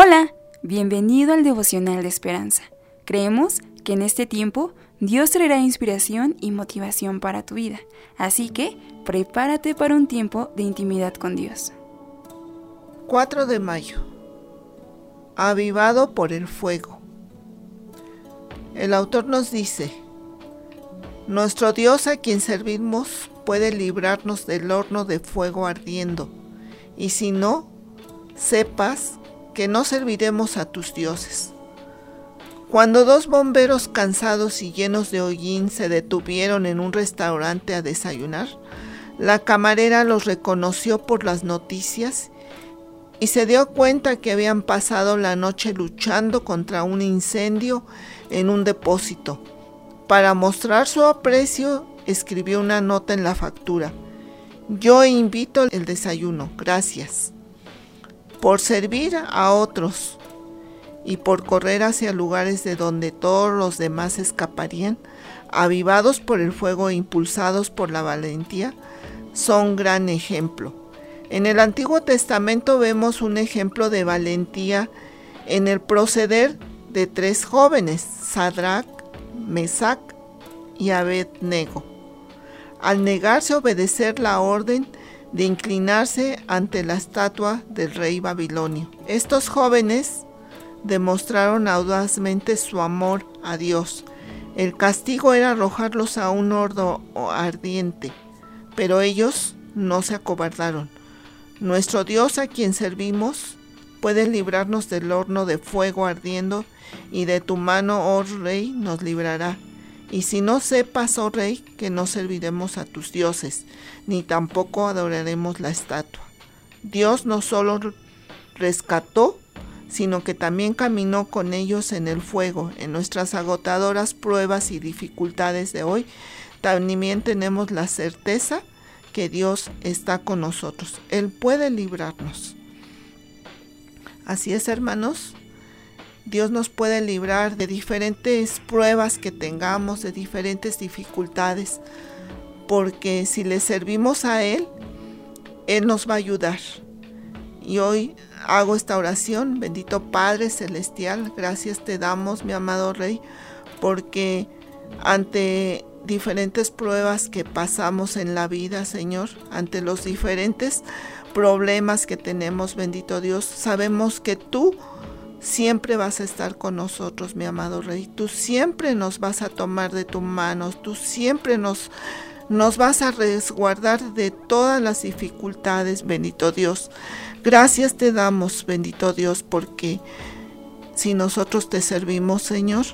Hola, bienvenido al devocional de esperanza. Creemos que en este tiempo Dios traerá inspiración y motivación para tu vida, así que prepárate para un tiempo de intimidad con Dios. 4 de mayo. Avivado por el fuego. El autor nos dice, Nuestro Dios a quien servimos puede librarnos del horno de fuego ardiendo, y si no, sepas que no serviremos a tus dioses. Cuando dos bomberos cansados y llenos de hollín se detuvieron en un restaurante a desayunar, la camarera los reconoció por las noticias y se dio cuenta que habían pasado la noche luchando contra un incendio en un depósito. Para mostrar su aprecio, escribió una nota en la factura. Yo invito el desayuno, gracias por servir a otros y por correr hacia lugares de donde todos los demás escaparían, avivados por el fuego e impulsados por la valentía, son gran ejemplo. En el Antiguo Testamento vemos un ejemplo de valentía en el proceder de tres jóvenes, Sadrach, Mesac y Abednego. Al negarse a obedecer la orden de inclinarse ante la estatua del rey babilonio. Estos jóvenes demostraron audazmente su amor a Dios. El castigo era arrojarlos a un horno ardiente, pero ellos no se acobardaron. Nuestro Dios a quien servimos puede librarnos del horno de fuego ardiendo y de tu mano, oh rey, nos librará. Y si no sepas, oh rey, que no serviremos a tus dioses, ni tampoco adoraremos la estatua. Dios no solo rescató, sino que también caminó con ellos en el fuego. En nuestras agotadoras pruebas y dificultades de hoy, también tenemos la certeza que Dios está con nosotros. Él puede librarnos. Así es, hermanos. Dios nos puede librar de diferentes pruebas que tengamos, de diferentes dificultades, porque si le servimos a Él, Él nos va a ayudar. Y hoy hago esta oración, bendito Padre Celestial, gracias te damos, mi amado Rey, porque ante diferentes pruebas que pasamos en la vida, Señor, ante los diferentes problemas que tenemos, bendito Dios, sabemos que tú siempre vas a estar con nosotros, mi amado Rey. Tú siempre nos vas a tomar de tu mano, tú siempre nos, nos vas a resguardar de todas las dificultades, bendito Dios. Gracias te damos, bendito Dios, porque si nosotros te servimos, Señor,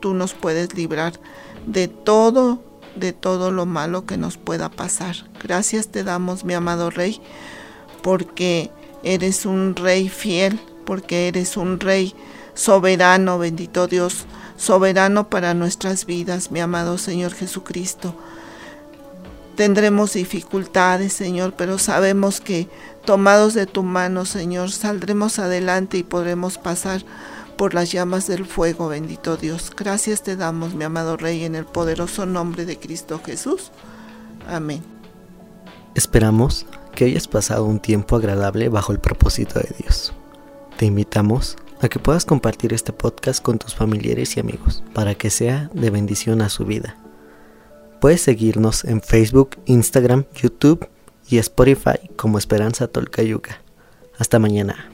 tú nos puedes librar de todo, de todo lo malo que nos pueda pasar. Gracias te damos, mi amado Rey, porque eres un Rey fiel, porque eres un Rey soberano, bendito Dios, soberano para nuestras vidas, mi amado Señor Jesucristo. Tendremos dificultades, Señor, pero sabemos que tomados de tu mano, Señor, saldremos adelante y podremos pasar por las llamas del fuego, bendito Dios. Gracias te damos, mi amado Rey, en el poderoso nombre de Cristo Jesús. Amén. Esperamos que hayas pasado un tiempo agradable bajo el propósito de Dios. Te invitamos a que puedas compartir este podcast con tus familiares y amigos para que sea de bendición a su vida. Puedes seguirnos en Facebook, Instagram, YouTube y Spotify como Esperanza Tolcayuca. Hasta mañana.